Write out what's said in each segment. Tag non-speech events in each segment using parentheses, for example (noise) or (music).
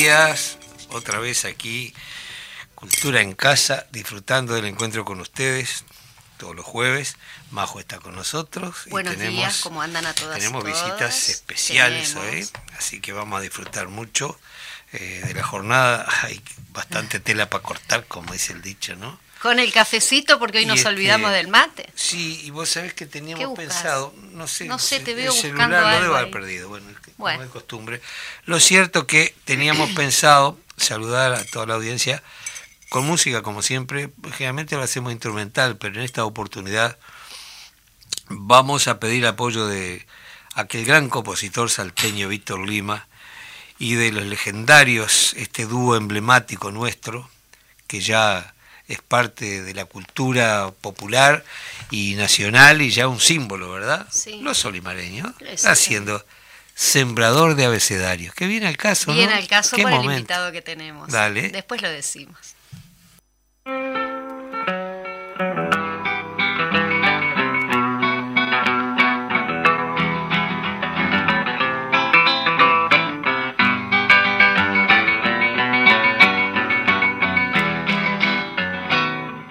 días, otra vez aquí, Cultura en Casa, disfrutando del encuentro con ustedes todos los jueves. Majo está con nosotros. Buenos tenemos, días, ¿cómo andan a todas Tenemos y visitas especiales Tenemos. hoy, así que vamos a disfrutar mucho eh, de la jornada. Hay bastante (laughs) tela para cortar, como dice el dicho, ¿no? Con el cafecito, porque hoy Y nos este, olvidamos del mate. Sí, y vos sabés que ¿Qué teníamos pensado, no sé, No sé, el- te el veo celular buscando lo algo debo haber perdido, bueno, Bueno. como de costumbre. Lo cierto que teníamos (clears throat) pensado saludar a toda la audiencia con música, como siempre, generalmente lo hacemos instrumental, pero en esta oportunidad vamos a pedir apoyo de aquel gran compositor salteño Víctor Lima y de los legendarios, este dúo emblemático nuestro, que ya es parte de la cultura popular y nacional y ya un símbolo, ¿verdad? Sí. Los solimareños, haciendo sembrador de abecedarios. Que viene al caso, Bien ¿no? al caso ¿Qué por el momento? invitado que tenemos. Dale. Después lo decimos.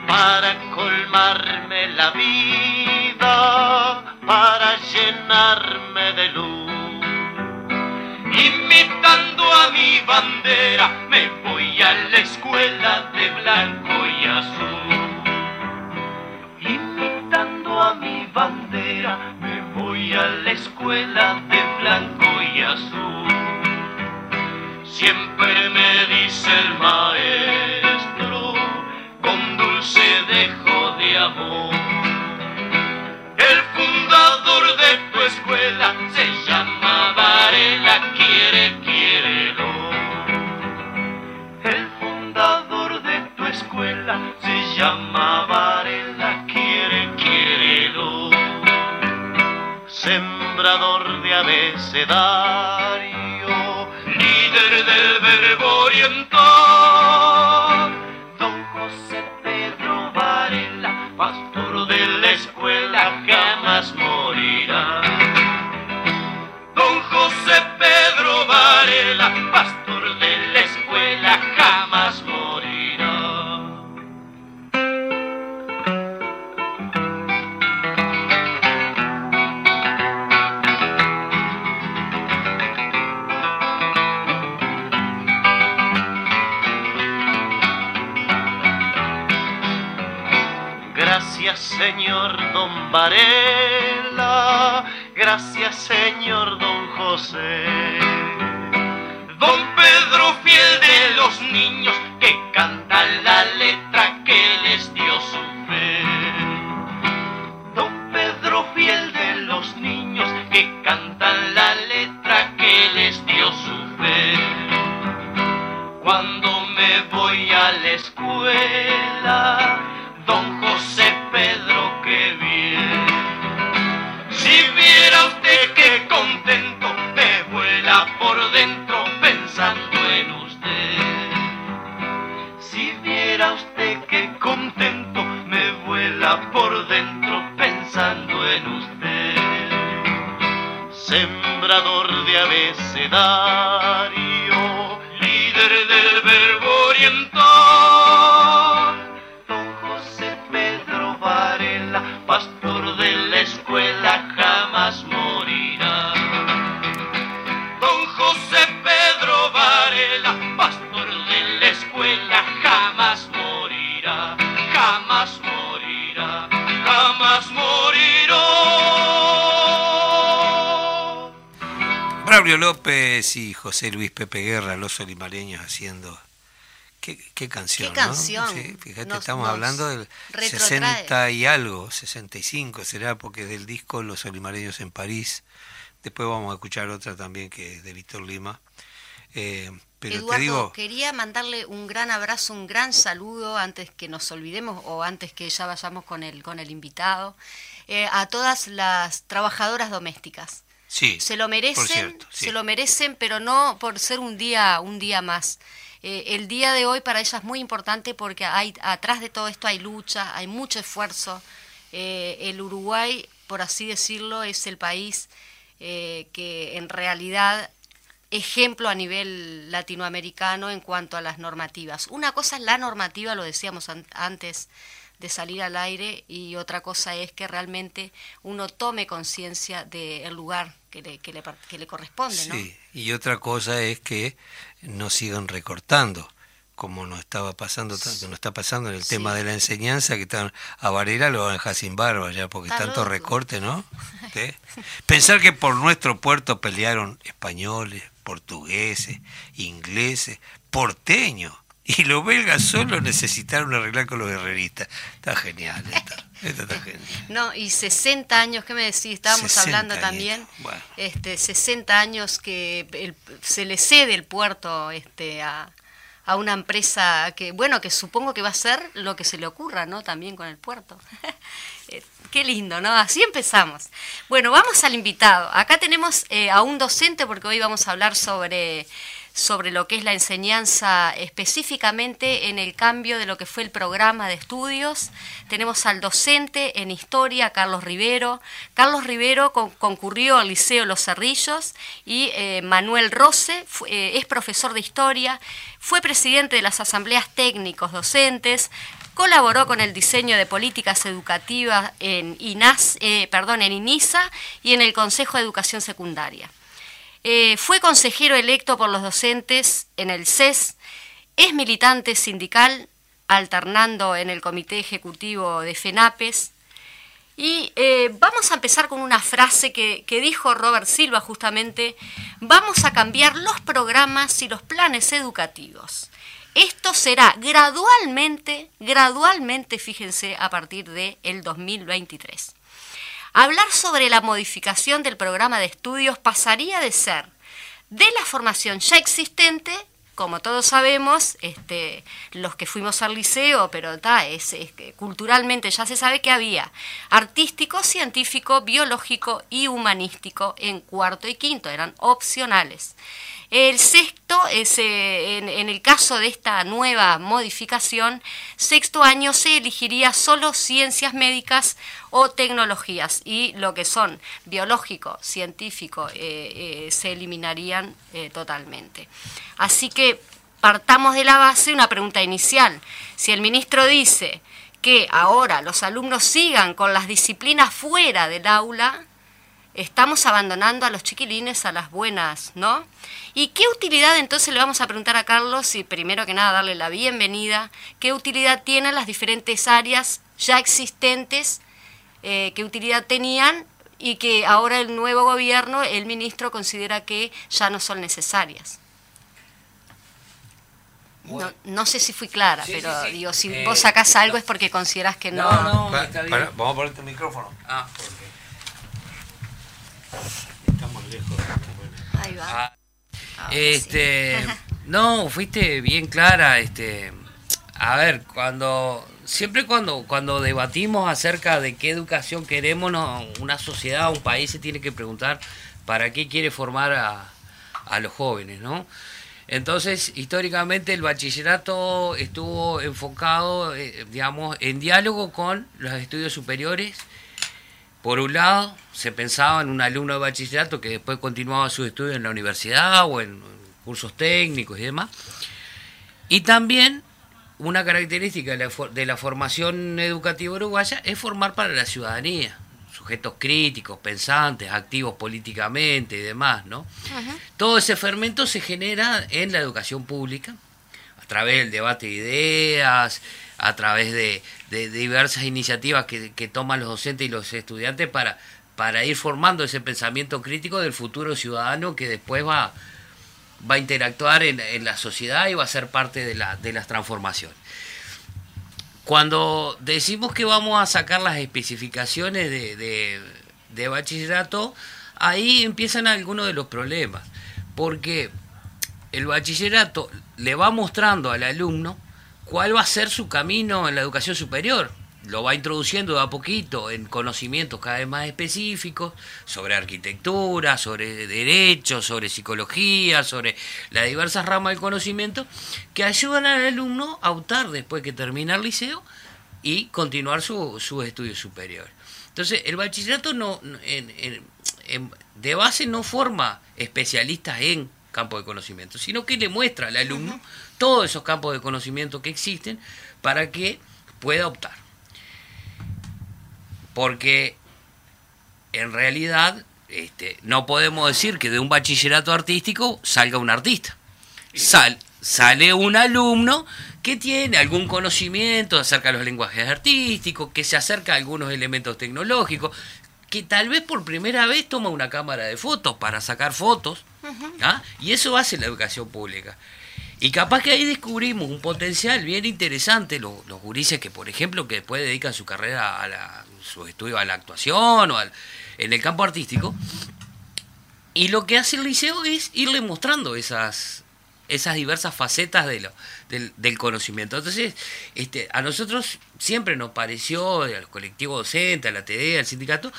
para colmarme la vida, para llenarme A mi bandera, me voy a la escuela de blanco y azul. Imitando a mi bandera, me voy a la escuela de de Braulio López y José Luis Pepe Guerra, los solimareños, haciendo. Qué, qué canción, Qué ¿no? canción. Sí, fíjate, Nos- estamos nos hablando del retrotrae. 60 y algo, 65 será, porque es del disco Los Solimareños en París. Después vamos a escuchar otra también que es de Víctor Lima. Eh, pero Eduardo, te digo, quería mandarle un gran abrazo, un gran saludo antes que nos olvidemos o antes que ya vayamos con el, con el invitado, eh, a todas las trabajadoras domésticas. Sí, Se lo merecen, por cierto, sí. se lo merecen, pero no por ser un día, un día más. Eh, el día de hoy para ellas es muy importante porque hay atrás de todo esto hay lucha, hay mucho esfuerzo. Eh, el Uruguay, por así decirlo, es el país eh, que en realidad ejemplo a nivel latinoamericano en cuanto a las normativas. Una cosa es la normativa, lo decíamos antes de salir al aire, y otra cosa es que realmente uno tome conciencia del lugar que le, que le, que le corresponde. Sí, y otra cosa es que no sigan recortando como nos estaba pasando, nos está pasando en el tema de la enseñanza, que están a Varela lo van a dejar sin barba ya, porque tanto recorte, ¿no? (laughs) Pensar que por nuestro puerto pelearon españoles, portugueses, ingleses, porteños, (laughs) y los belgas solo necesitaron arreglar con los herreristas. Está genial esto. (laughs) está genial. No, y 60 años, ¿qué me decís? Estábamos hablando también, este, 60 años que se le cede el puerto este, a, a una empresa que, bueno, que supongo que va a ser lo que se le ocurra, ¿no? También con el puerto. (laughs) Eh, qué lindo, ¿no? Así empezamos. Bueno, vamos al invitado. Acá tenemos eh, a un docente porque hoy vamos a hablar sobre sobre lo que es la enseñanza específicamente en el cambio de lo que fue el programa de estudios. Tenemos al docente en historia, Carlos Rivero. Carlos Rivero concurrió al Liceo Los Cerrillos y eh, Manuel Rose eh, es profesor de historia, fue presidente de las asambleas técnicos docentes, colaboró con el diseño de políticas educativas en, INAS, eh, perdón, en INISA y en el Consejo de Educación Secundaria. Eh, fue consejero electo por los docentes en el CES, es militante sindical, alternando en el comité ejecutivo de FENAPES. Y eh, vamos a empezar con una frase que, dijo Robert Silva justamente, vamos a cambiar los programas y los planes educativos. Esto será gradualmente, gradualmente, fíjense, a partir del el 2023. Hablar sobre la modificación del programa de estudios pasaría de ser de la formación ya existente, como todos sabemos, este, los que fuimos al liceo, pero está, es, culturalmente ya se sabe que había artístico, científico, biológico y humanístico en cuarto y quinto, eran opcionales. El sexto, es, en, el caso de esta nueva modificación, sexto año se elegiría solo ciencias médicas o tecnologías y lo que son biológico, científico, eh, eh, se eliminarían eh, totalmente. Así que partamos de la base una pregunta inicial. Si el ministro dice que ahora los alumnos sigan con las disciplinas fuera del aula, estamos abandonando a los chiquilines a las buenas, ¿no? ¿Y qué utilidad entonces le vamos a preguntar a Carlos y primero que nada darle la bienvenida? ¿Qué utilidad tienen las diferentes áreas ya existentes? Eh, ¿Qué utilidad tenían? Y que ahora el nuevo gobierno, el ministro, considera que ya no son necesarias. No, sé si fui clara, pero digo, si eh, vos sacás algo es porque consideras que no. No, no, está bien. vamos a poner tu micrófono. Ah, Estamos lejos. Ahí va. Ah, este, (laughs) no, fuiste bien clara. Este, a ver, cuando siempre cuando cuando debatimos acerca de qué educación queremos, una sociedad, un país se tiene que preguntar para qué quiere formar a, a los jóvenes, ¿no? Entonces, históricamente el bachillerato estuvo enfocado, eh, digamos, en diálogo con los estudios superiores por un lado, se pensaba en un alumno de bachillerato que después continuaba sus estudios en la universidad o en cursos técnicos y demás. Y también una característica de la, formación educativa uruguaya es formar para la ciudadanía, sujetos críticos, pensantes, activos políticamente y demás, ¿no? Todo ese fermento se genera en la educación pública, través del debate de ideas, a través de, diversas iniciativas que, toman los docentes y los estudiantes para, para ir formando ese pensamiento crítico del futuro ciudadano que después va, va a interactuar en, la sociedad y va a ser parte de, la, de las transformaciones. Cuando decimos que vamos a sacar las especificaciones de, de bachillerato, ahí empiezan algunos de los problemas, porque el bachillerato le va mostrando al alumno cuál va a ser su camino en la educación superior. Lo va introduciendo de a poquito en conocimientos cada vez más específicos sobre arquitectura, sobre derecho, sobre psicología, sobre las diversas ramas del conocimiento que ayudan al alumno a optar después que termina el liceo y continuar su, su estudio superior. Entonces, el bachillerato no, de base no forma especialistas en campos de conocimiento, sino que le muestra al alumno todos esos campos de conocimiento que existen para que pueda optar. Porque en realidad este, no podemos decir que de un bachillerato artístico salga un artista. Sal, sale un alumno que tiene algún conocimiento acerca de los lenguajes artísticos, que se acerca a algunos elementos tecnológicos, que tal vez por primera vez toma una cámara de fotos para sacar fotos, ¿ah? y eso hace la educación pública. Y capaz que ahí descubrimos un potencial bien interesante, los, los gurises que, por ejemplo, que después dedican su carrera a la, su estudio a la actuación o al, en el campo artístico, y lo que hace el liceo es irle mostrando esas, esas diversas facetas de lo, del, del, conocimiento. Entonces, este, a nosotros siempre nos pareció, a los colectivos docentes, a la TD, al sindicato,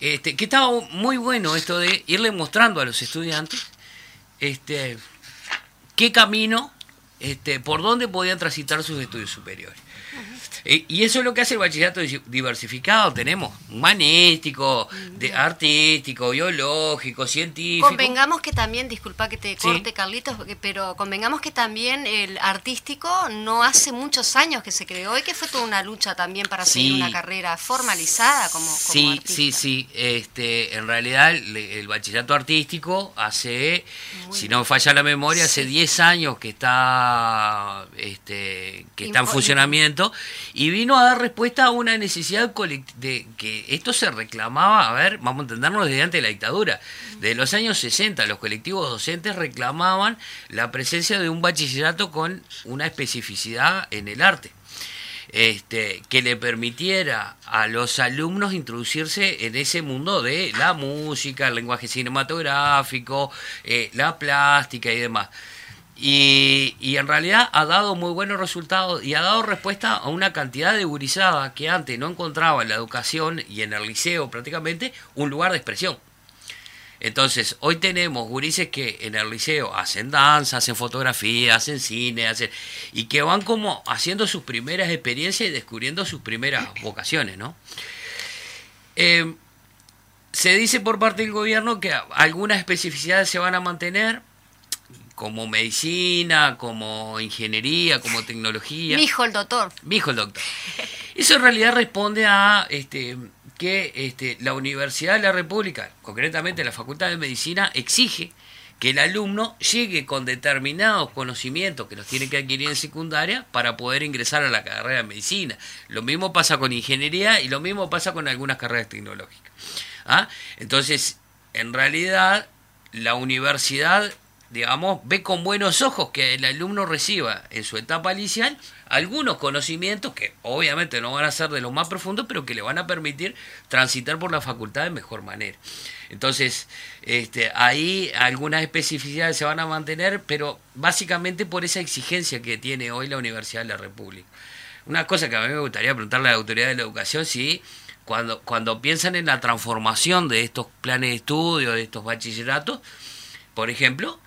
este, que estaba muy bueno esto de irle mostrando a los estudiantes este, qué camino, este, por dónde podían transitar sus estudios superiores. Y eso es lo que hace el bachillerato diversificado. Tenemos humanístico, de, artístico, biológico, científico. Convengamos que también, disculpa que te corte, Carlitos, pero convengamos que también el artístico no hace muchos años que se creó y que fue toda una lucha también para seguir una carrera formalizada como, como Sí, sí, sí. Este, en realidad el, bachillerato artístico hace, si no falla la memoria, hace 10 años que está, este, que está en funcionamiento y vino a dar respuesta a una necesidad de que esto se reclamaba, a ver, vamos a entendernos desde antes de la dictadura. De los años 60 los colectivos docentes reclamaban la presencia de un bachillerato con una especificidad en el arte. Este, que le permitiera a los alumnos introducirse en ese mundo de la música, el lenguaje cinematográfico, eh, la plástica y demás. Y, en realidad ha dado muy buenos resultados y ha dado respuesta a una cantidad de gurizada que antes no encontraba en la educación y en el liceo prácticamente un lugar de expresión. Entonces, hoy tenemos gurises que en el liceo hacen danza, hacen fotografía, hacen cine, hacen, y que van como haciendo sus primeras experiencias y descubriendo sus primeras vocaciones, ¿no? Eh, se dice por parte del gobierno que algunas especificidades se van a mantener, como medicina, como ingeniería, como tecnología. Mi hijo el doctor. Mi hijo el doctor. Eso en realidad responde a este, que este, la Universidad de la República, concretamente la Facultad de Medicina, exige que el alumno llegue con determinados conocimientos que los tiene que adquirir en secundaria para poder ingresar a la carrera de medicina. Lo mismo pasa con ingeniería y lo mismo pasa con algunas carreras tecnológicas. ¿Ah? Entonces, en realidad, la universidad digamos, ve con buenos ojos que el alumno reciba en su etapa inicial algunos conocimientos que obviamente no van a ser de los más profundos, pero que le van a permitir transitar por la facultad de mejor manera. Entonces, este, ahí algunas especificidades se van a mantener, pero básicamente por esa exigencia que tiene hoy la Universidad de la República. Una cosa que a mí me gustaría preguntarle a la autoridad de la educación, si cuando, cuando piensan en la transformación de estos planes de estudio, de estos bachilleratos, por ejemplo,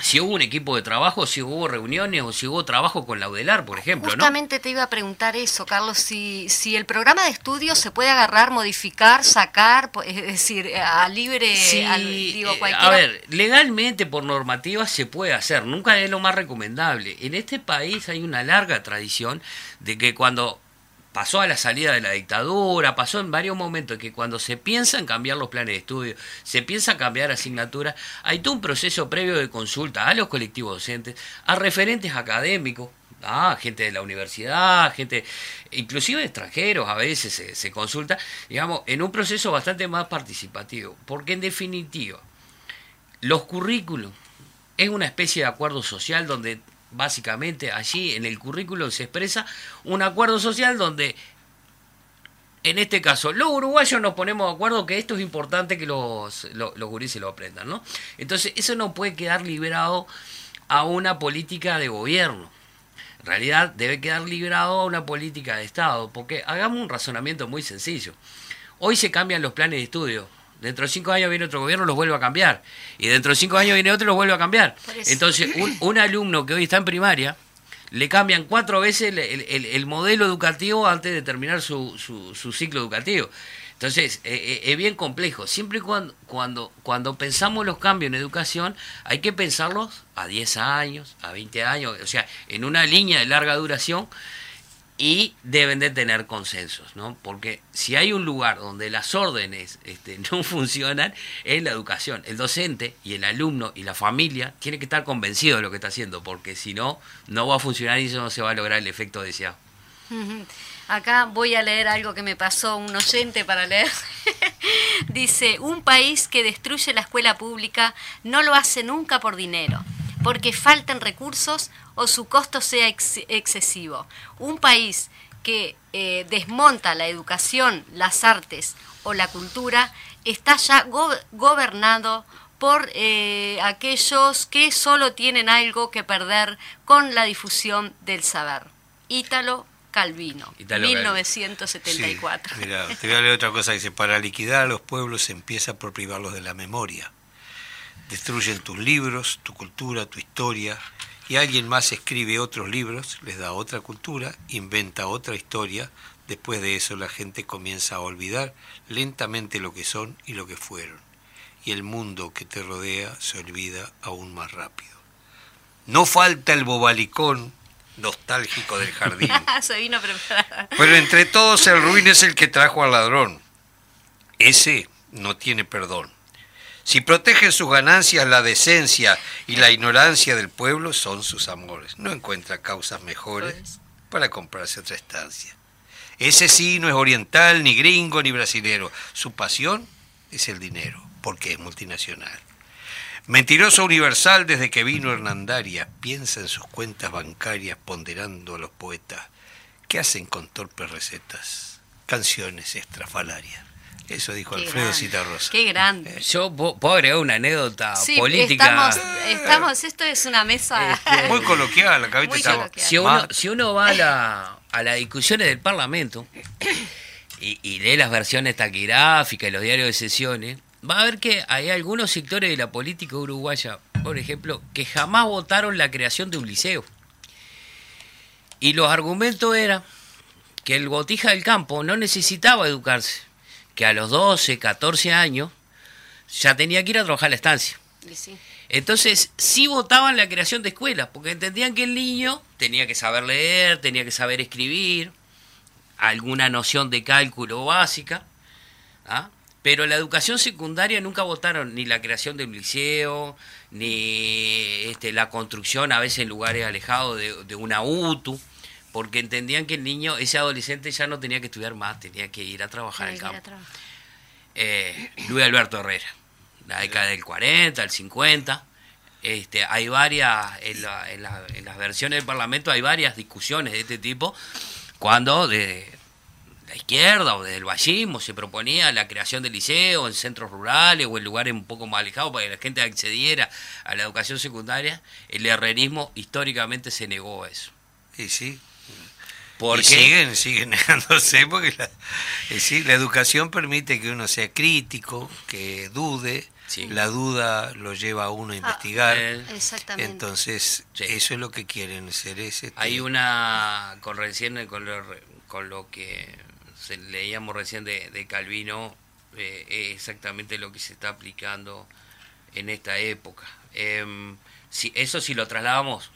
si hubo un equipo de trabajo, si hubo reuniones o si hubo trabajo con la UDELAR, por ejemplo. Justamente te iba a preguntar eso, Carlos, si, si el programa de estudio se puede agarrar, modificar, sacar, es decir, a libre, sí, digo, eh, A ver, legalmente por normativa se puede hacer, nunca es lo más recomendable. En este país hay una larga tradición de que cuando pasó a la salida de la dictadura, pasó en varios momentos que cuando se piensa en cambiar los planes de estudio, se piensa cambiar asignaturas, hay todo un proceso previo de consulta a los colectivos docentes, a referentes académicos, a gente de la universidad, gente, inclusive extranjeros a veces se, se consulta, digamos, en un proceso bastante más participativo, porque en definitiva, los currículos es una especie de acuerdo social donde básicamente allí en el currículum se expresa un acuerdo social donde en este caso, los uruguayos nos ponemos de acuerdo que esto es importante que los, los, los gurises lo aprendan, ¿no? Entonces, eso no puede quedar liberado a una política de gobierno. En realidad, debe quedar liberado a una política de Estado, porque hagamos un razonamiento muy sencillo. Hoy se cambian los planes de estudio, Dentro de cinco años viene otro gobierno, los vuelve a cambiar. Y dentro de cinco años viene otro, los vuelve a cambiar. Entonces, un, alumno que hoy está en primaria le cambian cuatro veces el, modelo educativo antes de terminar su, su, ciclo educativo. Entonces, eh, eh, es bien complejo. Siempre cuando, cuando, cuando pensamos los cambios en educación, hay que pensarlos a 10 años, a 20 años, o sea, en una línea de larga duración y deben de tener consensos, ¿no? Porque si hay un lugar donde las órdenes este, (laughs) no funcionan, es la educación. El docente y el alumno y la familia tienen que estar convencidos de lo que está haciendo, porque si no, no va a funcionar y eso no se va a lograr el efecto deseado. Acá voy a leer algo que me pasó un oyente para leer. (laughs) Dice, un país que destruye la escuela pública no lo hace nunca por dinero porque faltan recursos o su costo sea excesivo. Un país que eh, desmonta la educación, las artes o la cultura está ya gobernado por eh, aquellos que solo tienen algo que perder con la difusión del saber. Ítalo Calvino, 1974. mira, te voy a leer otra cosa. Dice, para liquidar a los pueblos se empieza por privarlos de la memoria destruyen tus libros, tu cultura, tu historia, y alguien más escribe otros libros, les da otra cultura, inventa otra historia, después de eso la gente comienza a olvidar lentamente lo que son y lo que fueron, y el mundo que te rodea se olvida aún más rápido. No falta el bobalicón nostálgico del jardín. (laughs) Pero entre todos el ruin es el que trajo al ladrón. Ese no tiene perdón. Si protegen sus ganancias la decencia y la ignorancia del pueblo, son sus amores. No encuentra causas mejores pues. para comprarse otra estancia. Ese sí no es oriental, ni gringo, ni brasilero. Su pasión es el dinero, porque es multinacional. Mentiroso universal desde que vino Hernandaria, piensa en sus cuentas bancarias ponderando a los poetas que hacen con torpes recetas canciones estrafalarias. Eso dijo Alfredo Citarrosa. Qué grande. Eh, yo puedo agregar una anécdota política. Estamos, esto es una mesa. Este, (laughs) muy coloquial, acá Si uno, si uno va a, la, a las discusiones del Parlamento (coughs) y, lee las versiones taquigráficas y los diarios de sesiones, va a ver que hay algunos sectores de la política uruguaya, por ejemplo, que jamás votaron la creación de un liceo. Y los argumentos eran que el botija del campo no necesitaba educarse que a los 12, 14 años ya tenía que ir a trabajar a la estancia. Entonces, sí votaban la creación de escuelas, porque entendían que el niño tenía que saber leer, tenía que saber escribir, alguna noción de cálculo básica, ¿ah? pero la educación secundaria nunca votaron ni la creación de un liceo, ni este, la construcción a veces en lugares alejados de, de una UTU porque entendían que el niño, ese adolescente ya no tenía que estudiar más, tenía que ir a trabajar al campo. Eh, Luis Alberto Herrera, la década del 40, el 50, este, hay varias, en, las versiones del Parlamento hay varias discusiones de este tipo, cuando de la izquierda o desde el vallismo se proponía la creación de liceos en centros rurales o en lugares un poco más alejados para que la gente accediera a la educación secundaria, el herrerismo históricamente se negó a eso. Y sí, porque siguen, siguen (laughs) negándose porque la, la educación permite que uno sea crítico, que dude, la duda lo lleva a uno a ah, investigar. exactamente. Entonces, eso es lo que quieren ser. Ese, Hay una, con recién, con lo, con lo que leíamos recién de, Calvino, eh, es exactamente lo que se está aplicando en esta época. Eh, si, eso si lo trasladamos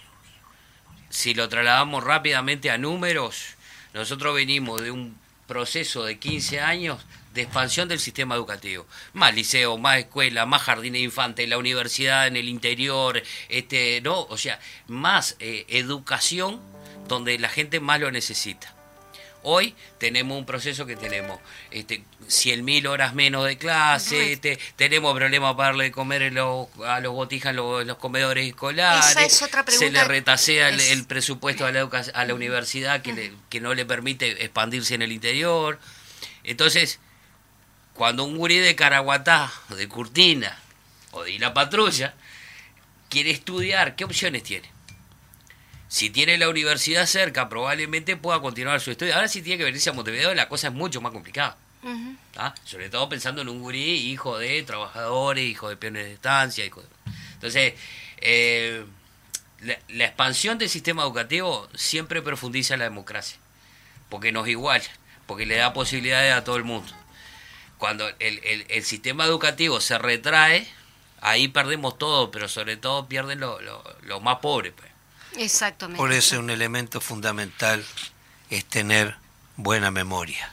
si lo trasladamos rápidamente a números, nosotros venimos de un proceso de 15 años de expansión del sistema educativo. Más liceo, más escuela, más jardines de infantes, la universidad en el interior, este, no, o sea, más eh, educación donde la gente más lo necesita. Hoy tenemos un proceso que tenemos este, 100.000 horas menos de clase, este, tenemos problemas para darle de comer a los botijas en los, comedores escolares, se le retasea el, presupuesto a la, a la universidad que, que no le permite expandirse en el interior. Entonces, cuando un gurí de Caraguatá, o de Curtina, o de la Patrulla, quiere estudiar, ¿qué opciones tiene? Si tiene la universidad cerca, probablemente pueda continuar su estudio. Ahora si tiene que venirse a Montevideo, la cosa es mucho más complicada. Sobre todo pensando en un gurí, hijo de trabajadores, hijo de peones de estancia. Hijo Entonces, eh, la, expansión del sistema educativo siempre profundiza la democracia, porque nos iguala, porque le da posibilidades a todo el mundo. Cuando el, sistema educativo se retrae, ahí perdemos todo, pero sobre todo pierden los lo, más pobres. Pues. Exactamente. Por eso un elemento fundamental es tener buena memoria.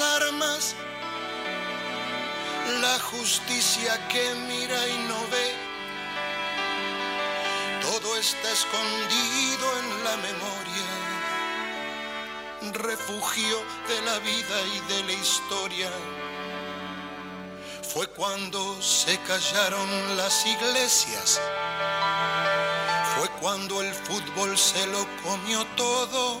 Armas, la justicia que mira y no ve. Todo está escondido en la memoria, refugio de la vida y de la historia fue cuando se callaron las iglesias, fue cuando el fútbol se lo comió todo,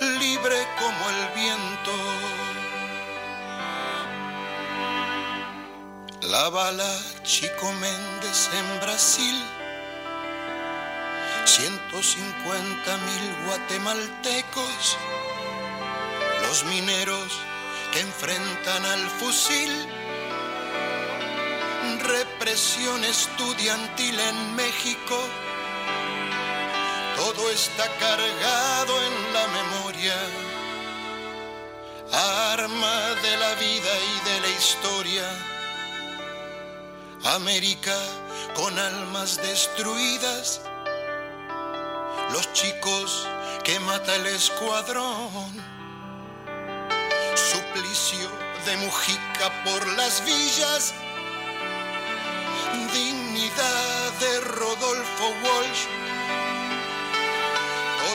libre como el viento. La bala Chico Méndez en Brasil. 150 mil guatemaltecos, los mineros que enfrentan al fusil, represión estudiantil en México, todo está cargado en la memoria, arma de la vida y de la historia. América con almas destruidas los chicos que mata el escuadrón. Suplicio de Mujica por las villas, dignidad de Rodolfo Walsh.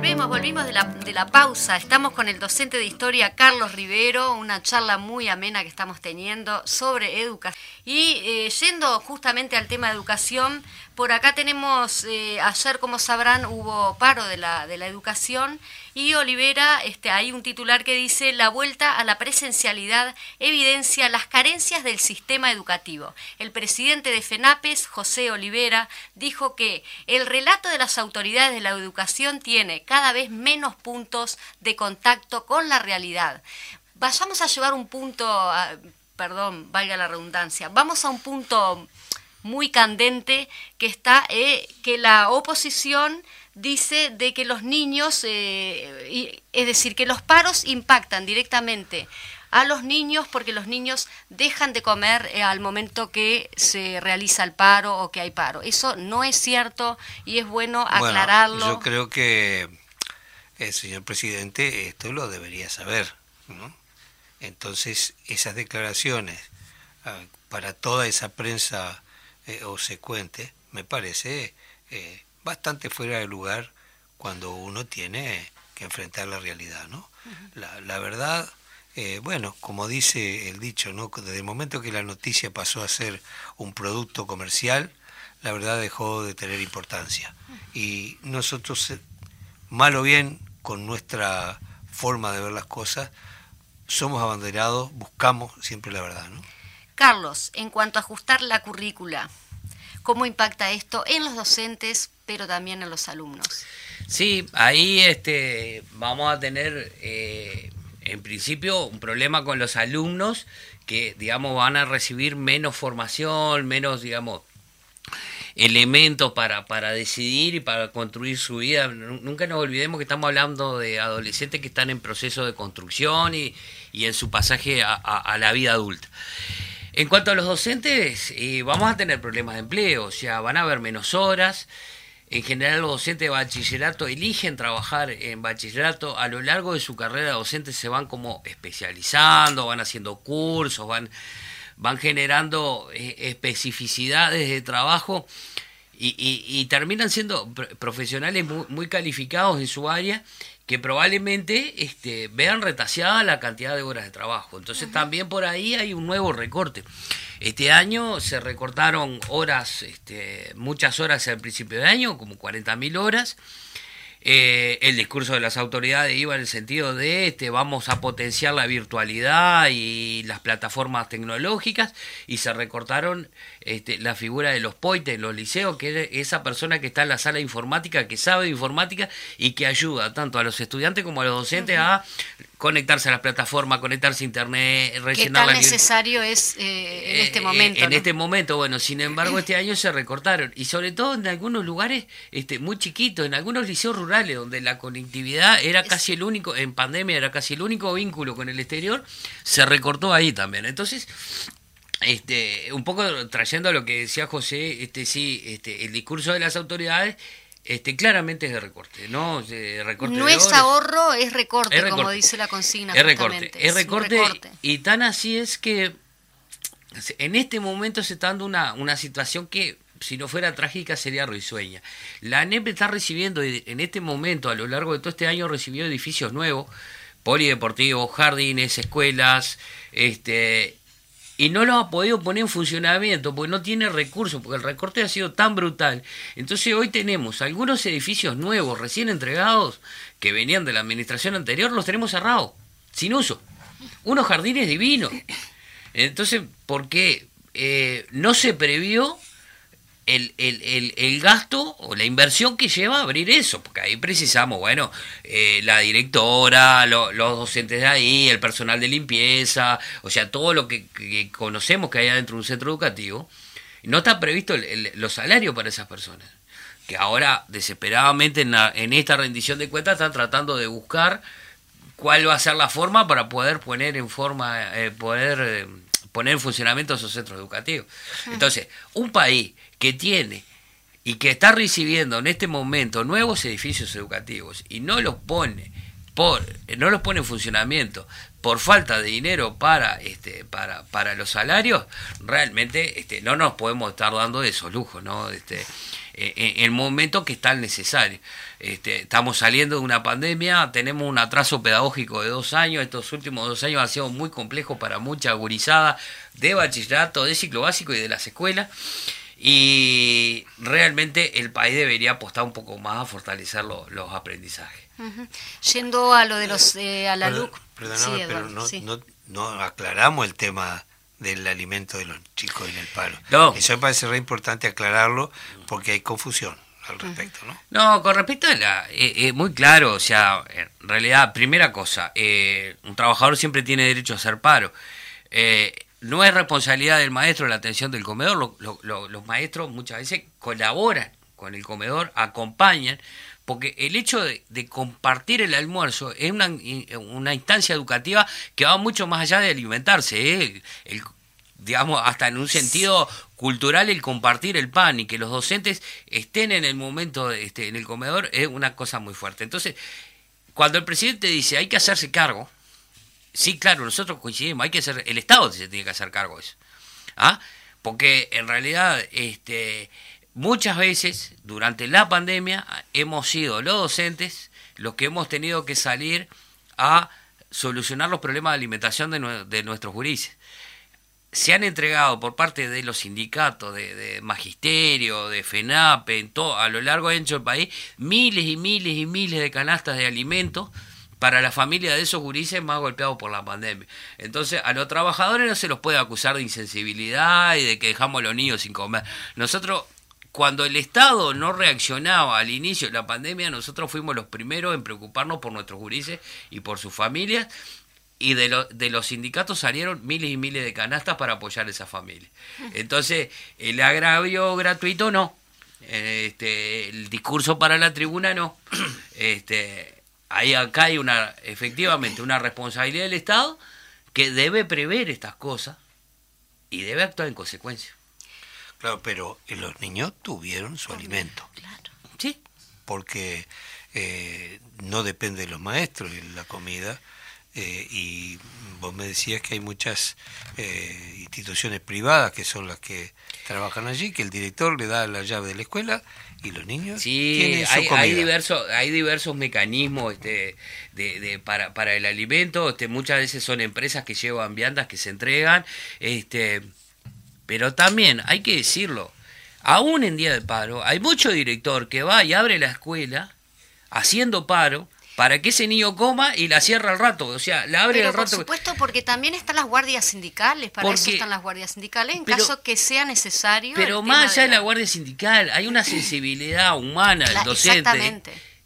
Volvemos, volvimos de la, de la, pausa. Estamos con el docente de historia Carlos Rivero, una charla muy amena que estamos teniendo sobre educación. Y eh, yendo justamente al tema de educación, por acá tenemos, eh, ayer como sabrán hubo paro de la, de la educación y Olivera, este, hay un titular que dice la vuelta a la presencialidad evidencia las carencias del sistema educativo. El presidente de FENAPES, José Olivera, dijo que el relato de las autoridades de la educación tiene cada vez menos puntos de contacto con la realidad. Vayamos a llevar un punto, perdón, valga la redundancia, vamos a un punto muy candente que está eh, que la oposición dice de que los niños, eh, es decir, que los paros impactan directamente a los niños porque los niños dejan de comer eh, al momento que se realiza el paro o que hay paro. Eso no es cierto y es bueno aclararlo. yo creo que el señor presidente esto lo debería saber. ¿no? Entonces, esas declaraciones ah, para toda esa prensa eh, o secuente, me parece eh, bastante fuera de lugar cuando uno tiene que enfrentar la realidad, ¿no? la, verdad, eh, bueno, como dice el dicho, ¿no? Desde el momento que la noticia pasó a ser un producto comercial, la verdad dejó de tener importancia. Y nosotros, mal o bien, con nuestra forma de ver las cosas, somos abanderados, buscamos siempre la verdad, ¿no? Carlos, en cuanto a ajustar la currícula, ¿cómo impacta esto en los docentes, pero también en los alumnos? Sí, ahí este, vamos a tener, eh, en principio, un problema con los alumnos que, digamos, van a recibir menos formación, menos, digamos, elementos para, para decidir y para construir su vida. Nunca nos olvidemos que estamos hablando de adolescentes que están en proceso de construcción y, y en su pasaje a la vida adulta. En cuanto a los docentes, eh, vamos a tener problemas de empleo, o sea, van a haber menos horas. En general los docentes de bachillerato eligen trabajar en bachillerato, a lo largo de su carrera docente se van como especializando, van haciendo cursos, van, van generando eh, especificidades de trabajo y, y, terminan siendo profesionales muy, muy, calificados en su área que probablemente este, vean retaseada la cantidad de horas de trabajo. Entonces también por ahí hay un nuevo recorte. Este año se recortaron horas, este, muchas horas al principio de año, como 40.000 horas. Eh, el discurso de las autoridades iba en el sentido de este, vamos a potenciar la virtualidad y las plataformas tecnológicas y se recortaron este, la figura de los poites los liceos, que es esa persona que está en la sala informática, que sabe de informática y que ayuda tanto a los estudiantes como a los docentes a conectarse a las plataformas, conectarse a internet, rellenar ¿Qué tan necesario es eh, en este eh, momento? en este momento, bueno, sin embargo este año se recortaron y sobre todo en algunos lugares este, muy chiquitos, en algunos liceos rurales donde la conectividad era casi el único, en pandemia era casi el único vínculo con el exterior, se recortó ahí también. Entonces, este, un poco trayendo a lo que decía José, este, sí, este, el discurso de las autoridades este, claramente es de recorte, ¿no? no es ahorro, es recorte, como dice la consigna. Es recorte, es recorte, y tan así es que en este momento se está dando una, una situación que si no fuera trágica sería risueña. La ANEP está recibiendo en este momento, a lo largo de todo este año, recibió edificios nuevos, polideportivos, jardines, escuelas, este, y no lo ha podido poner en funcionamiento porque no tiene recursos, porque el recorte ha sido tan brutal. Entonces hoy tenemos algunos edificios nuevos, recién entregados, que venían de la administración anterior, los tenemos cerrados, sin uso. Unos jardines divinos. Entonces, ¿por qué? Eh, no se previó el, el, el, gasto o la inversión que lleva a abrir eso, porque ahí precisamos, bueno, eh, la directora, los docentes de ahí, el personal de limpieza, o sea, todo lo que, conocemos que hay dentro de un centro educativo, no está previsto los salarios para esas personas, que ahora desesperadamente en, en esta rendición de cuentas están tratando de buscar cuál va a ser la forma para poder poner en forma, eh, poder eh, poner en funcionamiento esos centros educativos. Entonces, un país que tiene y que está recibiendo en este momento nuevos edificios educativos y no los pone por no los pone en funcionamiento por falta de dinero para este para para los salarios realmente este no nos podemos estar dando esos lujos no este en el momento que es tan necesario. Este, estamos saliendo de una pandemia tenemos un atraso pedagógico de dos años estos últimos dos años han sido muy complejos para mucha gurizada de bachillerato de ciclo básico y de las escuelas y realmente el país debería apostar un poco más a fortalecer los aprendizajes. Yendo a lo de los eh, a la LUC. Perdóname, pero no, no, aclaramos el tema del alimento de los chicos en el paro. Eso me parece re importante aclararlo porque hay confusión al respecto, ¿no? No, con respecto a la... Eh, eh, muy claro, o sea, en realidad, primera cosa, un trabajador siempre tiene derecho a hacer paro. Eh, no es responsabilidad del maestro la atención del comedor, los maestros muchas veces colaboran con el comedor, acompañan, porque el hecho de, compartir el almuerzo es una, una, instancia educativa que va mucho más allá de alimentarse, ¿eh? el, digamos, hasta en un sentido cultural el compartir el pan y que los docentes estén en el momento este, en el comedor es una cosa muy fuerte. Entonces, cuando el presidente dice hay que hacerse cargo, Sí, claro, nosotros coincidimos, hay que ser, el Estado se tiene que hacer cargo de eso. ¿Ah? Porque en realidad, este, muchas veces durante la pandemia hemos sido los docentes los que hemos tenido que salir a solucionar los problemas de alimentación de, de nuestros gurises. Se han entregado por parte de los sindicatos, de, magisterio, de FENAPE, en todo, a lo largo y ancho del país, miles y miles y miles de canastas de alimentos para la familia de esos gurises más golpeados por la pandemia. Entonces, a los trabajadores no se los puede acusar de insensibilidad y de que dejamos a los niños sin comer. Nosotros, cuando el Estado no reaccionaba al inicio de la pandemia, nosotros fuimos los primeros en preocuparnos por nuestros gurises y por sus familias. Y de, de los sindicatos salieron miles y miles de canastas para apoyar a esas familias. Entonces, el agravio gratuito no. Este, el discurso para la tribuna no. Este, ahí acá hay una, efectivamente, una responsabilidad del Estado que debe prever estas cosas y debe actuar en consecuencia. Claro, pero los niños tuvieron su alimento. Claro. Sí. Porque eh, no depende de los maestros la comida. Eh, y vos me decías que hay muchas eh, instituciones privadas que son las que trabajan allí, que el director le da la llave de la escuela y los niños sí hay, hay, diversos hay diversos mecanismos este de, para, para el alimento este muchas veces son empresas que llevan viandas que se entregan este pero también hay que decirlo aún en día de paro hay mucho director que va y abre la escuela haciendo paro para que ese niño coma y la cierra al rato, o sea, la abre al rato. Por supuesto, porque también están las guardias sindicales, para eso están las guardias sindicales, en caso que sea necesario. Pero más allá de la... guardia sindical, hay una sensibilidad humana del docente.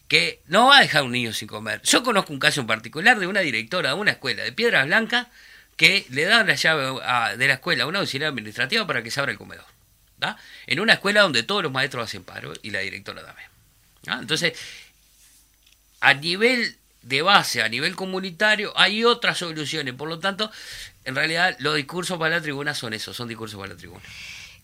Que no va a dejar a un niño sin comer. Yo conozco un caso en particular de una directora de una escuela de Piedras Blancas que le da la llave de la escuela a una auxiliar administrativa para que se abra el comedor. En una escuela donde todos los maestros hacen paro y la directora también. Entonces, a nivel de base, a nivel comunitario, hay otras soluciones. Por lo tanto, en realidad los discursos para la tribuna son esos, son discursos para la tribuna.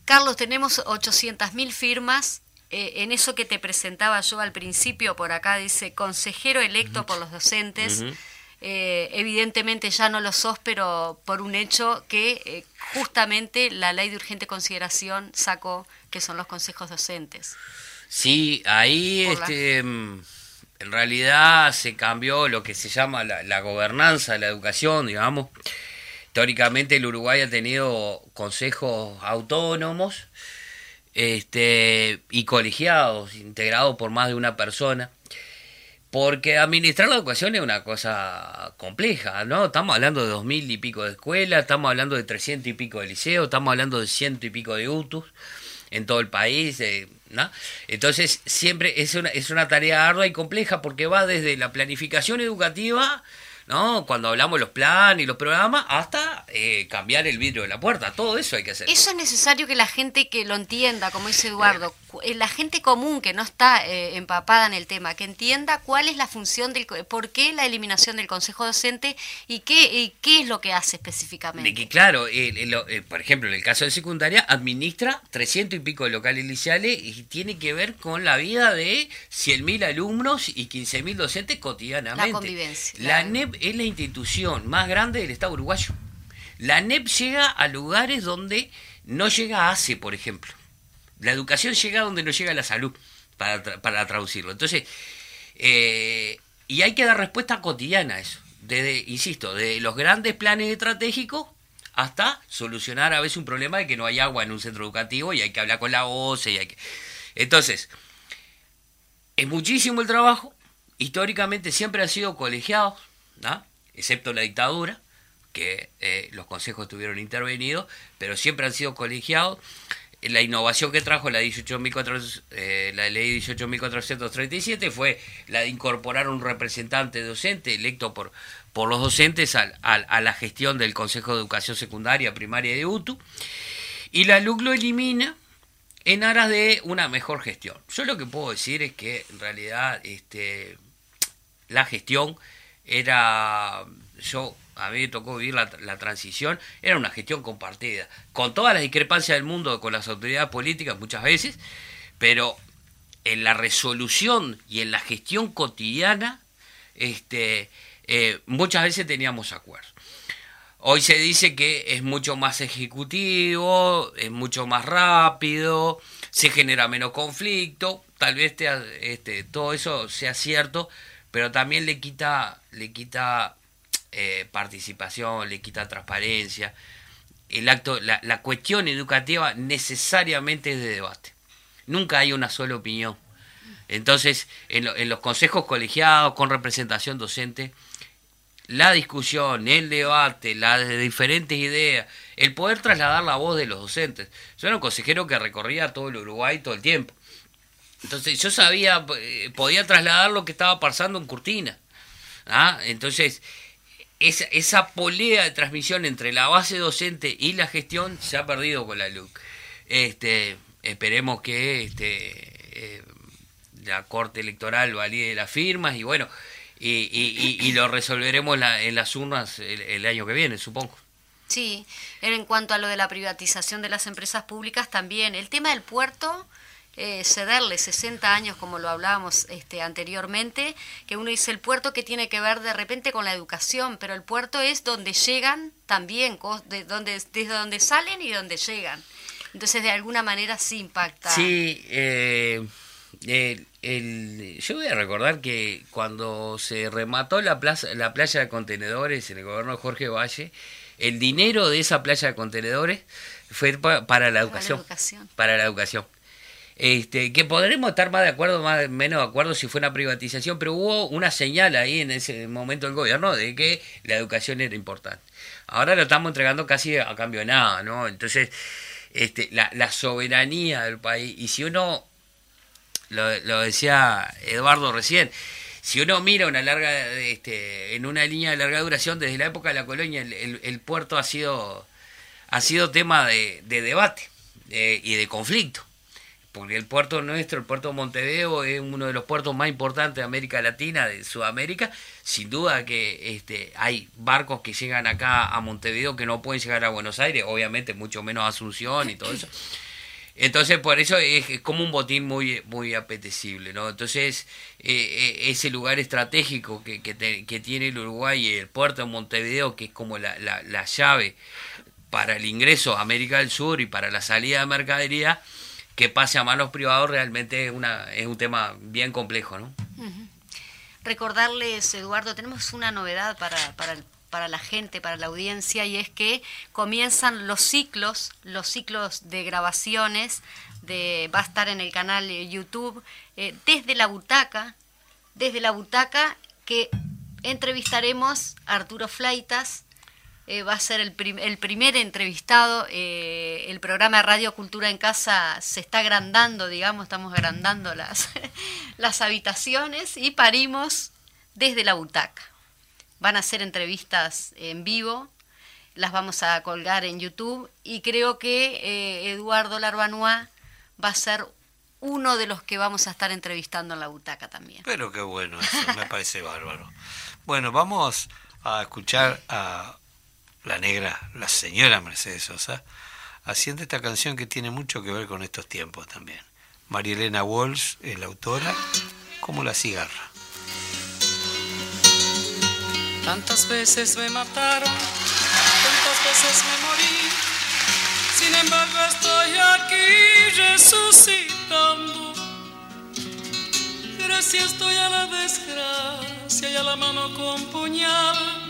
Carlos, tenemos 800.000 firmas eh, en eso que te presentaba yo al principio, por acá dice consejero electo por los docentes. Eh, evidentemente ya no lo sos, pero por un hecho que eh, justamente la ley de urgente consideración sacó, que son los consejos docentes. Sí, ahí este, mm, en realidad se cambió lo que se llama la, gobernanza de la educación, digamos. Históricamente el Uruguay ha tenido consejos autónomos este, y colegiados, integrados por más de una persona. Porque administrar la educación es una cosa compleja, ¿no? Estamos hablando de dos mil y pico de escuelas, estamos hablando de trescientos y pico de liceos, estamos hablando de ciento y pico de UTUS en todo el país, eh, Entonces, siempre es una, es una tarea ardua y compleja porque va desde la planificación educativa ¿no? Cuando hablamos de los planes y los programas, hasta eh, cambiar el vidrio de la puerta, todo eso hay que hacer. Eso es necesario que la gente que lo entienda, como dice Eduardo, eh, la gente común que no está eh, empapada en el tema, que entienda cuál es la función del, por qué la eliminación del consejo docente y qué, qué es lo que hace específicamente. De que claro, por ejemplo, en el caso de secundaria, administra 300 y pico de locales iniciales y tiene que ver con la vida de 100.000 alumnos y 15.000 docentes cotidianamente. La convivencia. La NEP es la institución más grande del Estado uruguayo. La NEP llega a lugares donde no llega ACE, por ejemplo. La educación llega donde no llega la salud, para, para traducirlo. Entonces, eh, y hay que dar respuesta cotidiana a eso. Desde, insisto, de los grandes planes estratégicos hasta solucionar a veces un problema de que no hay agua en un centro educativo y hay que hablar con la OCE. Y hay que... Entonces, es muchísimo el trabajo. Históricamente siempre han sido colegiados excepto la dictadura, que eh, los consejos estuvieron intervenidos, pero siempre han sido colegiados. La innovación que trajo la, 18.400, eh, ley 18.437 fue la de incorporar un representante docente electo por, por los docentes a la gestión del Consejo de Educación Secundaria, Primaria de UTU. Y la LUC lo elimina en aras de una mejor gestión. Yo lo que puedo decir es que en realidad este, la gestión era, yo, a mí me tocó vivir la, la, transición, era una gestión compartida, con todas las discrepancias del mundo con las autoridades políticas muchas veces, pero en la resolución y en la gestión cotidiana, este, eh, muchas veces teníamos acuerdos. Hoy se dice que es mucho más ejecutivo, es mucho más rápido, se genera menos conflicto, tal vez este, todo eso sea cierto, pero también le quita, le quita eh, participación, le quita transparencia. El acto, la, la cuestión educativa necesariamente es de debate. Nunca hay una sola opinión. Entonces, en, en, los consejos colegiados, con representación docente, la discusión, el debate, las diferentes ideas, el poder trasladar la voz de los docentes. Yo era un consejero que recorría todo el Uruguay todo el tiempo. Entonces yo sabía, eh, podía trasladar lo que estaba pasando en Curtina. ¿ah? Entonces, esa, esa polea de transmisión entre la base docente y la gestión se ha perdido con la LUC. Este, esperemos que este, eh, la Corte Electoral valide las firmas y bueno, y, lo resolveremos en las urnas el año que viene, supongo. Sí, en cuanto a lo de la privatización de las empresas públicas también, el tema del puerto eh, cederle 60 años, como lo hablábamos este, anteriormente, que uno dice el puerto que tiene que ver de repente con la educación, pero el puerto es donde llegan también, de donde, desde donde salen y donde llegan. Entonces, de alguna manera sí impacta. Sí, eh, el, yo voy a recordar que cuando se remató la, plaza, la playa de contenedores en el gobierno de Jorge Valle, el dinero de esa playa de contenedores fue para la educación. Para la educación. Este, que podremos estar más de acuerdo, más menos de acuerdo si fue una privatización, pero hubo una señal ahí en ese momento del gobierno de que la educación era importante. Ahora lo estamos entregando casi a cambio de nada, ¿no? Entonces, este, la, soberanía del país, y si uno, lo, lo, decía Eduardo recién, si uno mira una larga, este, en una línea de larga duración, desde la época de la colonia, el, el, puerto ha sido, ha sido tema de, de debate eh, y de conflicto porque el puerto nuestro, el puerto de Montevideo, es uno de los puertos más importantes de América Latina, de Sudamérica. Sin duda que este, hay barcos que llegan acá a Montevideo que no pueden llegar a Buenos Aires, obviamente mucho menos a Asunción y todo eso. Entonces, por eso es como un botín muy, muy apetecible, ¿no? Entonces, eh, eh, ese lugar estratégico que, que, tiene el Uruguay y el puerto de Montevideo, que es como la, la, llave para el ingreso a América del Sur y para la salida de mercadería, que pase a manos privados realmente es, un tema bien complejo, ¿no? Recordarles, Eduardo, tenemos una novedad para, para para la gente, para la audiencia, y es que comienzan los ciclos, los ciclos de grabaciones, de, va a estar en el canal YouTube, eh, desde la butaca, desde la butaca que entrevistaremos a Arturo Flaitas, eh, va a ser el, primer entrevistado, eh, el programa de Radio Cultura en Casa se está agrandando, digamos, estamos agrandando las, (laughs) las habitaciones y parimos desde la butaca. Van a ser entrevistas en vivo, las vamos a colgar en YouTube y creo que eh, Eduardo Larbanois va a ser uno de los que vamos a estar entrevistando en la butaca también. Pero qué bueno, eso me parece bárbaro. Bueno, vamos a escuchar a la negra, la señora Mercedes Sosa, haciendo esta canción que tiene mucho que ver con estos tiempos también. María Elena Walsh es la autora, como la cigarra. Tantas veces me mataron, tantas veces me morí. Sin embargo estoy aquí resucitando. Gracias estoy a la desgracia y a la mano con puñal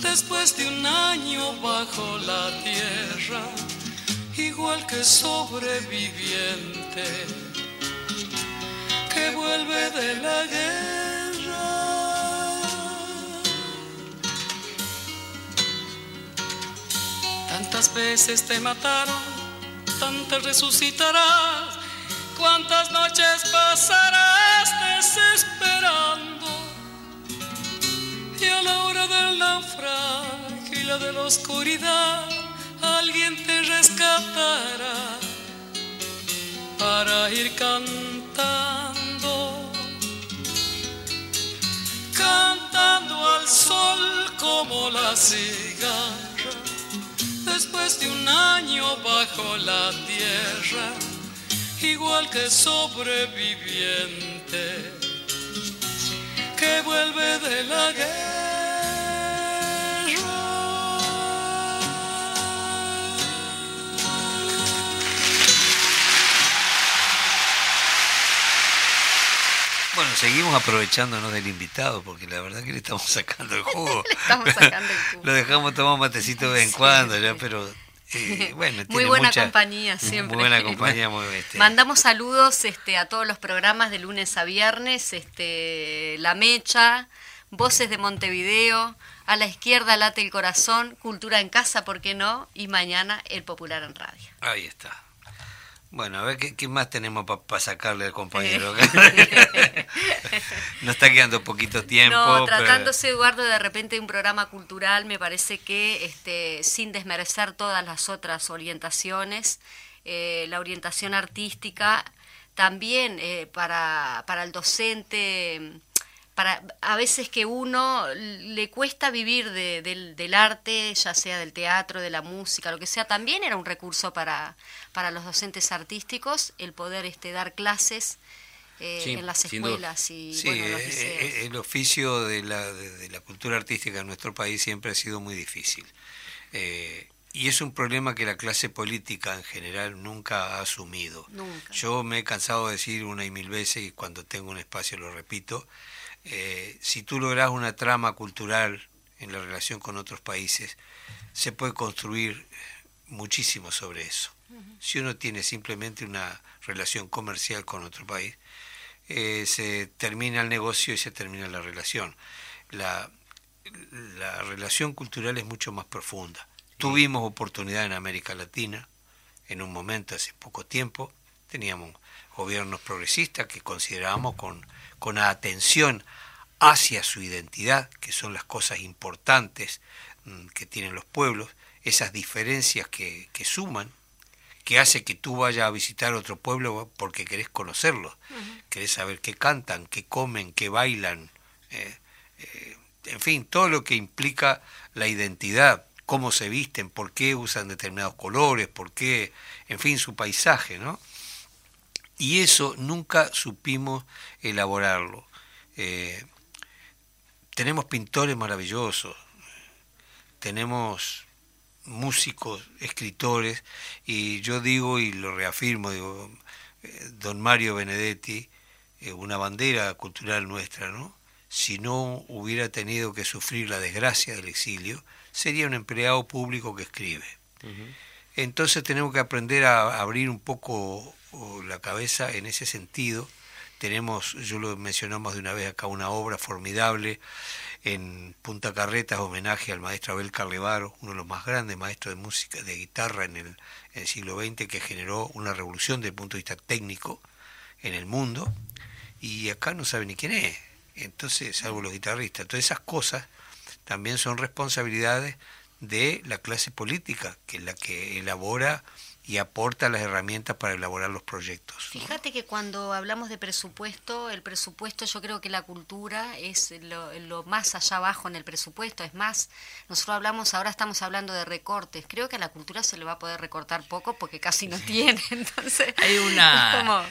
Después de un año bajo la tierra, igual que sobreviviente que vuelve de la guerra. Tantas veces te mataron, tantas resucitarás, cuántas noches pasarás desesperando. Y a la hora del de la oscuridad, alguien te rescatará para ir cantando cantando al sol como la cigarra, después de un año bajo la tierra, igual que sobreviviente que vuelve de la guerra. Bueno, seguimos aprovechándonos del invitado porque la verdad que le estamos sacando el (laughs) jugo. le estamos sacando el jugo. Lo dejamos tomar un matecito de vez en cuando, ya, pero eh, bueno, muy buena compañía siempre. Muy buena compañía, muy este. Mandamos saludos este, a todos los programas de lunes a viernes, este, La Mecha, Voces de Montevideo, a la izquierda late el corazón, Cultura en casa, ¿por qué no? Y mañana el Popular en Radio. Ahí está. Bueno, a ver qué, más tenemos para sacarle al compañero. (laughs) (laughs) Nos está quedando poquito tiempo. No, tratándose, Eduardo, de repente de un programa cultural, me parece que, este, sin desmerecer todas las otras orientaciones, eh, la orientación artística, también eh, para, para el docente para a veces que uno le cuesta vivir del, arte, ya sea del teatro, de la música, lo que sea, también era un recurso para, para los docentes artísticos el poder este, dar clases eh, en las escuelas y sí, eh, eh, el oficio de la, de, la cultura artística en nuestro país siempre ha sido muy difícil. y es un problema que la clase política en general nunca ha asumido. Yo me he cansado de decir una y mil veces, y cuando tengo un espacio lo repito, eh, si tú logras una trama cultural en la relación con otros países, se puede construir muchísimo sobre eso. Si uno tiene simplemente una relación comercial con otro país, eh, se termina el negocio y se termina la relación. La, la relación cultural es mucho más profunda. Tuvimos oportunidad en América Latina, en un momento hace poco tiempo, teníamos gobiernos progresistas que considerábamos con, con atención hacia su identidad, que son las cosas importantes mm, que tienen los pueblos, esas diferencias que, que suman, que hace que tú vayas a visitar otro pueblo porque querés conocerlos, querés saber qué cantan, qué comen, qué bailan, eh, eh, en fin, todo lo que implica la identidad, cómo se visten, por qué usan determinados colores, por qué, en fin, su paisaje, ¿no? Y eso nunca supimos elaborarlo. Eh, tenemos pintores maravillosos, tenemos músicos, escritores, y yo digo y lo reafirmo, digo, eh, don Mario Benedetti, eh, una bandera cultural nuestra, ¿no? Si no hubiera tenido que sufrir la desgracia del exilio, sería un empleado público que escribe. Entonces tenemos que aprender a abrir un poco la cabeza en ese sentido. Tenemos, yo lo mencionamos de una vez acá, una obra formidable en Punta Carretas, homenaje al maestro Abel Carlevaro, uno de los más grandes maestros de música, de guitarra en el, siglo XX, que generó una revolución desde el punto de vista técnico en el mundo, y acá no sabe ni quién es, entonces, salvo los guitarristas. Todas esas cosas también son responsabilidades de la clase política, que es la que elabora y aporta las herramientas para elaborar los proyectos. Fíjate que cuando hablamos de presupuesto, el presupuesto yo creo que la cultura es lo, más allá abajo en el presupuesto, es más, nosotros hablamos, ahora estamos hablando de recortes, creo que a la cultura se le va a poder recortar poco porque casi no tiene, (laughs) entonces... Hay una...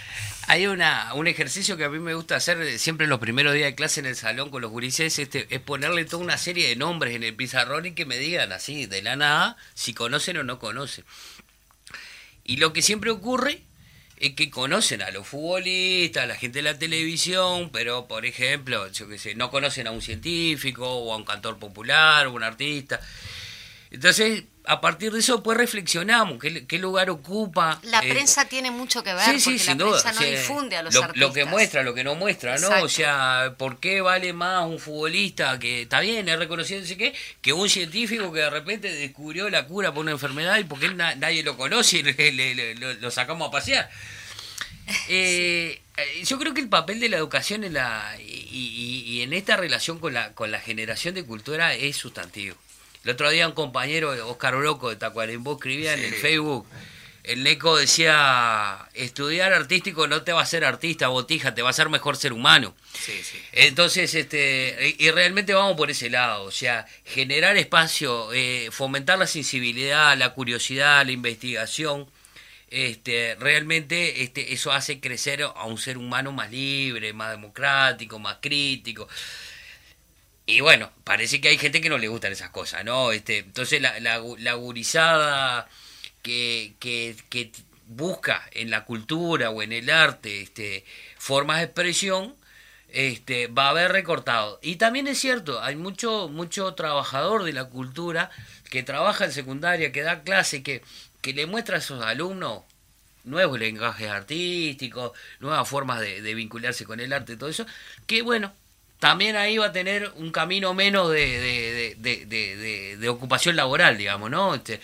Hay una, un ejercicio que a mí me gusta hacer siempre en los primeros días de clase en el salón con los gurises, este, es ponerle toda una serie de nombres en el pizarrón y que me digan así, de la nada, si conocen o no conocen. Y lo que siempre ocurre es que conocen a los futbolistas, a la gente de la televisión, pero por ejemplo, yo qué sé, no conocen a un científico o a un cantor popular o un artista. Entonces, a partir de eso, pues reflexionamos qué, lugar ocupa. La eh, prensa tiene mucho que ver, porque la prensa no difunde a los lo, artistas. Lo que muestra, lo que no muestra, ¿no? O sea, ¿por qué vale más un futbolista que está bien, es reconocido, no sé qué, que un científico que de repente descubrió la cura por una enfermedad y porque nadie lo conoce y le, lo, sacamos a pasear? (laughs) Eh, eh, yo creo que el papel de la educación en la, y, y, en esta relación con la, con la generación de cultura es sustantivo. El otro día un compañero, Oscar Oroco de Tacuarembó, escribía en el Facebook, el Neco decía, estudiar artístico no te va a hacer artista, botija, te va a hacer mejor ser humano. Entonces, este, y realmente vamos por ese lado, o sea, generar espacio, eh, fomentar la sensibilidad, la curiosidad, la investigación, este, realmente este, eso hace crecer a un ser humano más libre, más democrático, más crítico. Y bueno, parece que hay gente que no le gustan esas cosas, ¿no? Este, entonces la, la, gurizada que, que, que, busca en la cultura o en el arte este, formas de expresión, este, va a haber recortado. Y también es cierto, hay mucho, mucho trabajador de la cultura que trabaja en secundaria, que da clase, que, que le muestra a sus alumnos nuevos lenguajes artísticos, nuevas formas de, de vincularse con el arte, todo eso, que bueno, también ahí va a tener un camino menos de, de, ocupación laboral, digamos, ¿no? Este,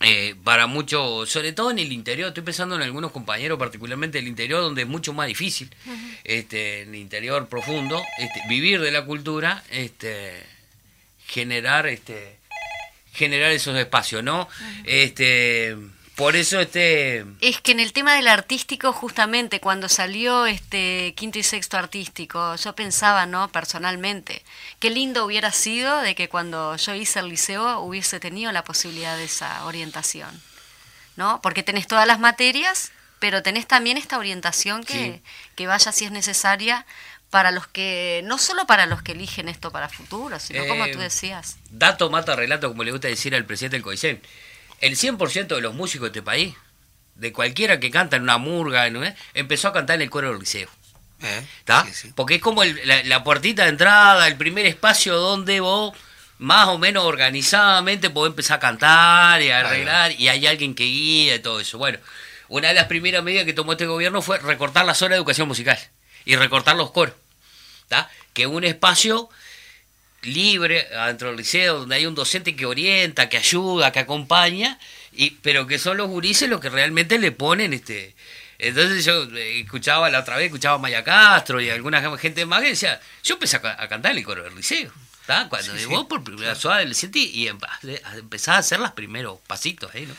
eh, para muchos, sobre todo en el interior, estoy pensando en algunos compañeros, particularmente en el interior, donde es mucho más difícil, este, en el interior profundo, este, vivir de la cultura, este, generar, este, generar esos espacios, ¿no? Este por eso este... Es que en el tema del artístico, justamente cuando salió este quinto y sexto artístico, yo pensaba, ¿no? Personalmente, qué lindo hubiera sido de que cuando yo hice el liceo hubiese tenido la posibilidad de esa orientación, ¿no? Porque tenés todas las materias, pero tenés también esta orientación que, que vaya si es necesaria para los que, no solo para los que eligen esto para futuro, sino como tú eh, decías. Dato mata relato, como le gusta decir al presidente del COICEN. El 100% de los músicos de este país, de cualquiera que canta en una murga, ¿no? empezó a cantar en el coro del liceo. Eh, ¿Está? Porque es como la, puertita de entrada, el primer espacio donde vos más o menos organizadamente podés empezar a cantar y a arreglar y hay alguien que guía y todo eso. Bueno, una de las primeras medidas que tomó este gobierno fue recortar la zona de educación musical y recortar los coros. Que un espacio libre dentro del liceo, donde hay un docente que orienta, que ayuda, que acompaña, y, pero que son los gurises los que realmente le ponen este. Entonces yo eh, escuchaba la otra vez, escuchaba a Maya Castro y alguna gente más que decía, yo empecé a, cantar el coro del liceo. Cuando sí, por primera vez adolescente y empezás a hacer los primeros pasitos ahí, ¿no?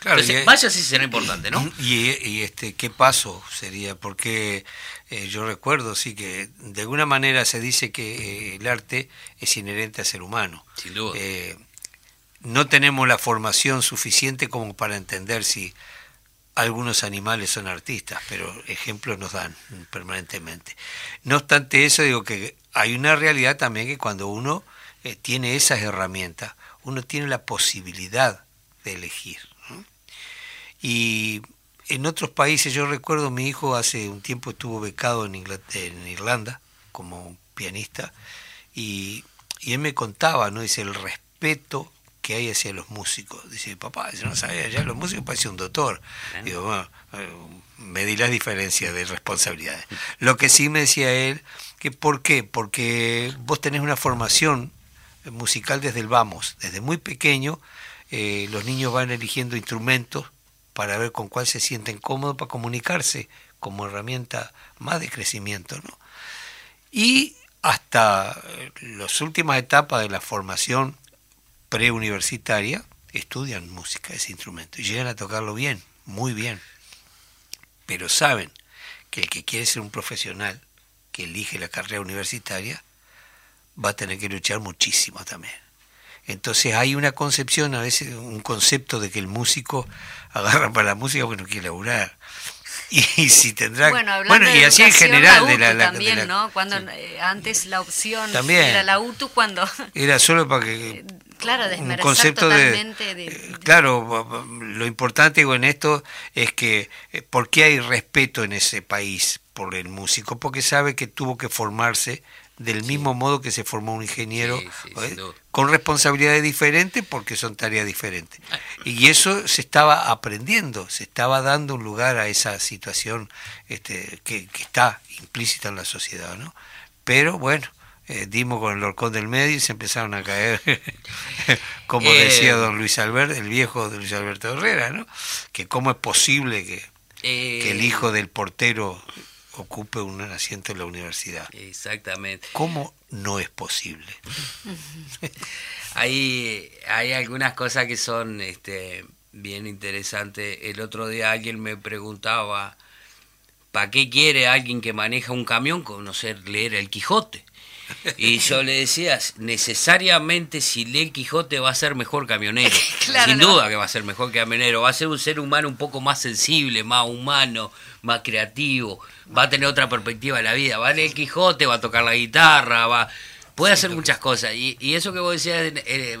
Claro, Entonces, vaya si será importante, ¿no? Y, este, ¿qué paso sería? Porque eh, yo recuerdo, sí, que de alguna manera se dice que eh, el arte es inherente al ser humano. Sin duda. Eh, no tenemos la formación suficiente como para entender si algunos animales son artistas, pero ejemplos nos dan permanentemente. No obstante eso, digo que hay una realidad también que cuando uno eh, tiene esas herramientas, uno tiene la posibilidad de elegir. Y en otros países, yo recuerdo, mi hijo hace un tiempo estuvo becado en, Irlanda como pianista, y, y él me contaba, ¿no? Dice, el respeto que hay hacia los músicos. Dice, papá, yo no sabía, ya los músicos parecen un doctor. Digo, bueno, eh, me di las diferencias de responsabilidades. Lo que sí me decía él, que ¿por qué? Porque vos tenés una formación musical desde el vamos, desde muy pequeño, eh, los niños van eligiendo instrumentos para ver con cuál se sienten cómodos para comunicarse como herramienta más de crecimiento. ¿no? Y hasta las últimas etapas de la formación preuniversitaria estudian música, ese instrumento, y llegan a tocarlo bien, muy bien. Pero saben que el que quiere ser un profesional, que elige la carrera universitaria, va a tener que luchar muchísimo también. Entonces hay una concepción, a veces un concepto de que el músico (laughs) agarra para la música porque no quiere laburar. Y, si tendrá bueno, y así en general de la, también, ¿no? Cuando eh, antes la opción era la UTU cuando era solo para que (laughs) claro, un concepto de, eh, claro, lo importante en esto es que eh, ¿por qué hay respeto en ese país por el músico? Porque sabe que tuvo que formarse del mismo modo que se formó un ingeniero, ¿eh? con responsabilidades diferentes porque son tareas diferentes. Ah. Y eso se estaba aprendiendo, se estaba dando un lugar a esa situación este, que, está implícita en la sociedad. ¿no? Pero bueno, eh, dimos con el horcón del medio y se empezaron a caer, (laughs) como eh, decía don Luis Alberto, el viejo de Luis Alberto Herrera, ¿no? que cómo es posible que, que el hijo del portero ocupe un asiento en la universidad. Exactamente. ¿Cómo no es posible? (laughs) hay, hay algunas cosas que son este, bien interesantes. El otro día alguien me preguntaba, ¿para qué quiere alguien que maneja un camión conocer leer el Quijote? Y yo le decía, necesariamente si lee el Quijote va a ser mejor camionero. (laughs) Sin duda que va a ser mejor camionero. Va a ser un ser humano un poco más sensible, más humano, más creativo. Va a tener otra perspectiva de la vida. Va a leer el Quijote, va a tocar la guitarra, va puede hacer muchas cosas. Y, eso que vos decías, eh,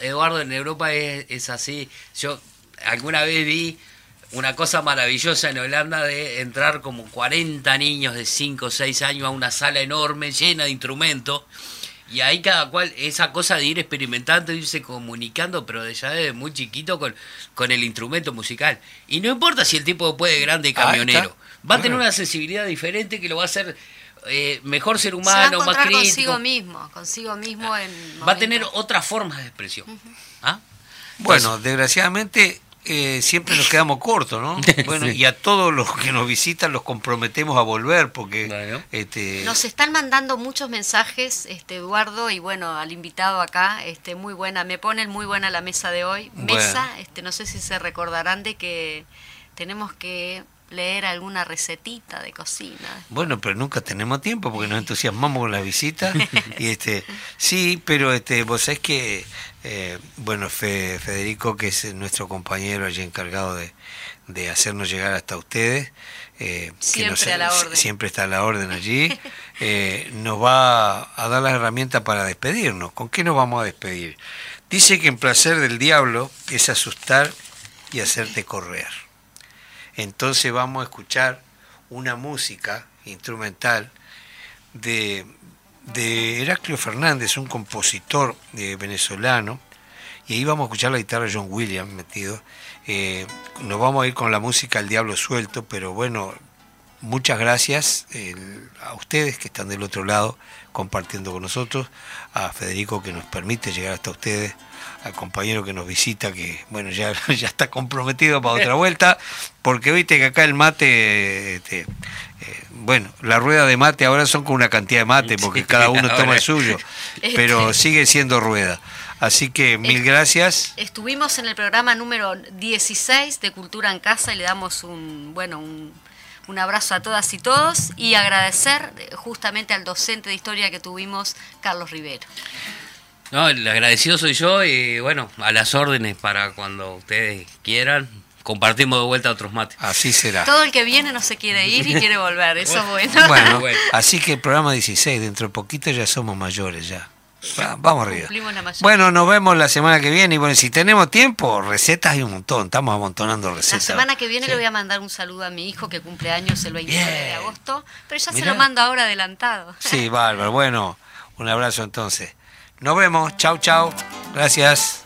Eduardo, en Europa es, es así. Yo alguna vez vi una cosa maravillosa en Holanda de entrar como 40 niños de 5 o 6 años a una sala enorme llena de instrumentos. Y ahí cada cual, esa cosa de ir experimentando, irse comunicando, pero ya desde muy chiquito con, con el instrumento musical. Y no importa si el tipo puede grande camionero, va a tener una sensibilidad diferente que lo va a hacer eh, mejor ser humano, más crítico. consigo mismo, consigo mismo en Va a tener otras formas de expresión. ¿Ah? Bueno, desgraciadamente eh, siempre nos quedamos cortos, ¿no? (laughs) Bueno, y a todos los que nos visitan los comprometemos a volver porque este... nos están mandando muchos mensajes, este Eduardo y bueno al invitado acá, este muy buena, me ponen muy buena la mesa de hoy, mesa, este no sé si se recordarán de que tenemos que leer alguna recetita de cocina. Bueno, pero nunca tenemos tiempo porque nos entusiasmamos con la visita. (laughs) y este, sí, pero este, vos sabés que, eh, bueno, Federico, que es nuestro compañero allí encargado de, de hacernos llegar hasta ustedes. Eh, siempre, a la orden. siempre está a la orden allí, (laughs) eh, nos va a dar las herramientas para despedirnos. ¿Con qué nos vamos a despedir? Dice que en placer del diablo es asustar y hacerte correr. Entonces vamos a escuchar una música instrumental de, de Heraclio Fernández, un compositor eh, venezolano, y ahí vamos a escuchar la guitarra de John Williams metido. Eh, nos vamos a ir con la música El Diablo Suelto, pero bueno, muchas gracias a ustedes que están del otro lado compartiendo con nosotros, a Federico que nos permite llegar hasta ustedes, al compañero que nos visita, que bueno, ya, (laughs) ya está comprometido para otra vuelta, porque viste que acá el mate, este, eh, bueno, la rueda de mate ahora son con una cantidad de mate, porque cada uno toma el suyo, (laughs) pero este. sigue siendo rueda. Así que mil gracias. Estuvimos en el programa número 16 de Cultura en Casa y le damos un, bueno, un, un abrazo a todas y todos y agradecer justamente al docente de historia que tuvimos, Carlos Rivero. No, el agradecido soy yo y bueno, a las órdenes para cuando ustedes quieran. Compartimos de vuelta otros mates. Así será. Todo el que viene no se quiere ir y quiere volver, eso (laughs) es bueno. Bueno, así que el programa 16, dentro de poquito ya somos mayores ya. Vamos arriba. Bueno, nos vemos la semana que viene. Y bueno, si tenemos tiempo, recetas hay un montón. Estamos amontonando recetas. La semana que viene le voy a mandar un saludo a mi hijo que cumple años el 29 de agosto. Pero ya se lo mando ahora adelantado. Sí, (laughs) bárbaro. Bueno, un abrazo entonces. Nos vemos. Chau, chau. Gracias.